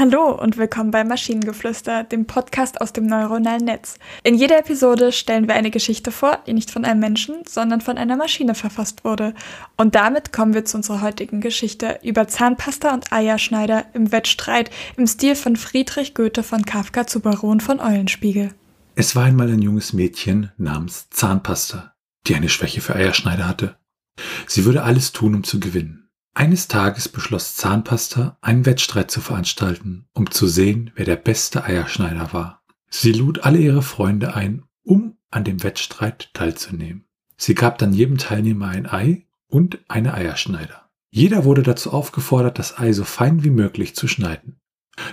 Hallo und willkommen bei Maschinengeflüster, dem Podcast aus dem neuronalen Netz. In jeder Episode stellen wir eine Geschichte vor, die nicht von einem Menschen, sondern von einer Maschine verfasst wurde. Und damit kommen wir zu unserer heutigen Geschichte über Zahnpasta und Eierschneider im Wettstreit im Stil von Friedrich Goethe von Kafka zu Baron von Eulenspiegel. Es war einmal ein junges Mädchen namens Zahnpasta, die eine Schwäche für Eierschneider hatte. Sie würde alles tun, um zu gewinnen. Eines Tages beschloss Zahnpasta, einen Wettstreit zu veranstalten, um zu sehen, wer der beste Eierschneider war. Sie lud alle ihre Freunde ein, um an dem Wettstreit teilzunehmen. Sie gab dann jedem Teilnehmer ein Ei und eine Eierschneider. Jeder wurde dazu aufgefordert, das Ei so fein wie möglich zu schneiden.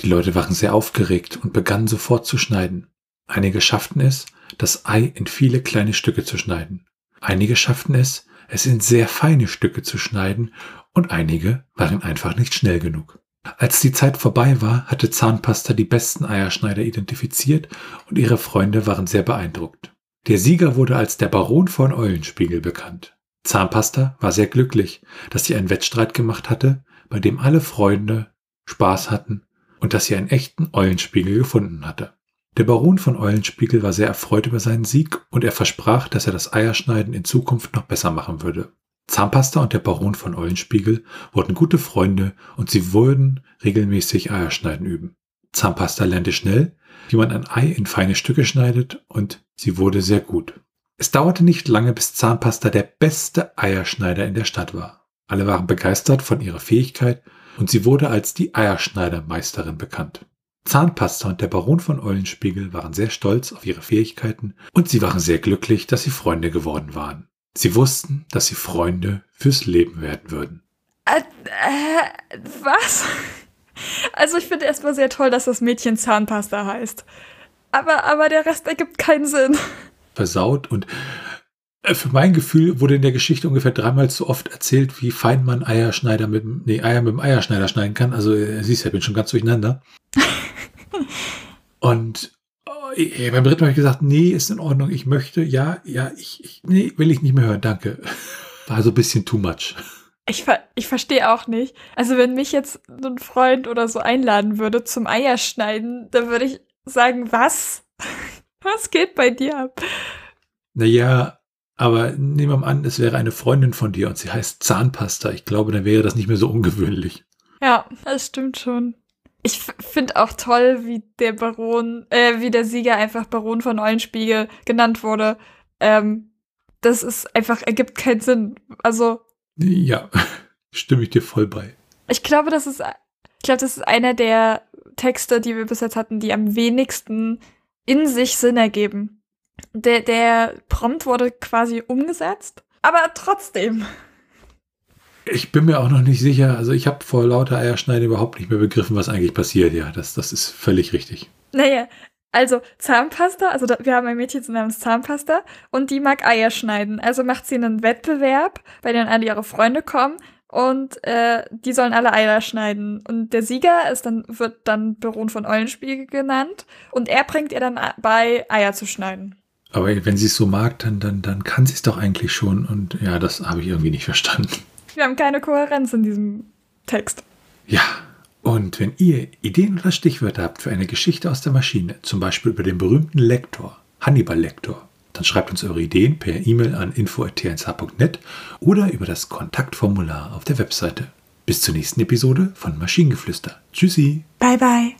Die Leute waren sehr aufgeregt und begannen sofort zu schneiden. Einige schafften es, das Ei in viele kleine Stücke zu schneiden. Einige schafften es, es in sehr feine Stücke zu schneiden und einige waren einfach nicht schnell genug. Als die Zeit vorbei war, hatte Zahnpasta die besten Eierschneider identifiziert und ihre Freunde waren sehr beeindruckt. Der Sieger wurde als der Baron von Eulenspiegel bekannt. Zahnpasta war sehr glücklich, dass sie einen Wettstreit gemacht hatte, bei dem alle Freunde Spaß hatten und dass sie einen echten Eulenspiegel gefunden hatte. Der Baron von Eulenspiegel war sehr erfreut über seinen Sieg und er versprach, dass er das Eierschneiden in Zukunft noch besser machen würde. Zahnpasta und der Baron von Eulenspiegel wurden gute Freunde und sie würden regelmäßig Eierschneiden üben. Zahnpasta lernte schnell, wie man ein Ei in feine Stücke schneidet und sie wurde sehr gut. Es dauerte nicht lange, bis Zahnpasta der beste Eierschneider in der Stadt war. Alle waren begeistert von ihrer Fähigkeit und sie wurde als die Eierschneidermeisterin bekannt. Zahnpasta und der Baron von Eulenspiegel waren sehr stolz auf ihre Fähigkeiten und sie waren sehr glücklich, dass sie Freunde geworden waren. Sie wussten, dass sie Freunde fürs Leben werden würden. Äh, äh, was? Also ich finde erstmal sehr toll, dass das Mädchen Zahnpasta heißt. Aber, aber der Rest ergibt keinen Sinn. Versaut und äh, für mein Gefühl wurde in der Geschichte ungefähr dreimal zu oft erzählt, wie fein man Eierschneider mit, nee, Eier mit dem Eierschneider schneiden kann. Also, äh, siehst du, ich bin schon ganz durcheinander. und beim dritten Mal habe ich gesagt, nee, ist in Ordnung, ich möchte, ja, ja, ich, ich, nee, will ich nicht mehr hören, danke. War so ein bisschen too much. Ich, ich verstehe auch nicht. Also wenn mich jetzt ein Freund oder so einladen würde zum Eierschneiden, dann würde ich sagen, was? Was geht bei dir ab? Naja, aber nehmen wir mal an, es wäre eine Freundin von dir und sie heißt Zahnpasta. Ich glaube, dann wäre das nicht mehr so ungewöhnlich. Ja, das stimmt schon. Ich finde auch toll, wie der Baron, äh, wie der Sieger einfach Baron von Eulenspiegel genannt wurde. Ähm, das ist einfach, ergibt keinen Sinn. Also. Ja, stimme ich dir voll bei. Ich glaube, das ist, ich glaube, das ist einer der Texte, die wir bis jetzt hatten, die am wenigsten in sich Sinn ergeben. Der, der Prompt wurde quasi umgesetzt, aber trotzdem. Ich bin mir auch noch nicht sicher. Also ich habe vor lauter Eierschneiden überhaupt nicht mehr begriffen, was eigentlich passiert. Ja, das, das ist völlig richtig. Naja, also Zahnpasta, also da, wir haben ein Mädchen namens Zahnpasta und die mag Eier schneiden. Also macht sie einen Wettbewerb, bei dem alle ihre Freunde kommen und äh, die sollen alle Eier schneiden. Und der Sieger ist dann, wird dann Baron von Eulenspiegel genannt und er bringt ihr dann bei, Eier zu schneiden. Aber wenn sie es so mag, dann, dann, dann kann sie es doch eigentlich schon. Und ja, das habe ich irgendwie nicht verstanden. Wir haben keine Kohärenz in diesem Text. Ja, und wenn ihr Ideen oder Stichwörter habt für eine Geschichte aus der Maschine, zum Beispiel über den berühmten Lektor, Hannibal Lektor, dann schreibt uns eure Ideen per E-Mail an info.tnsh.net oder über das Kontaktformular auf der Webseite. Bis zur nächsten Episode von Maschinengeflüster. Tschüssi. Bye bye.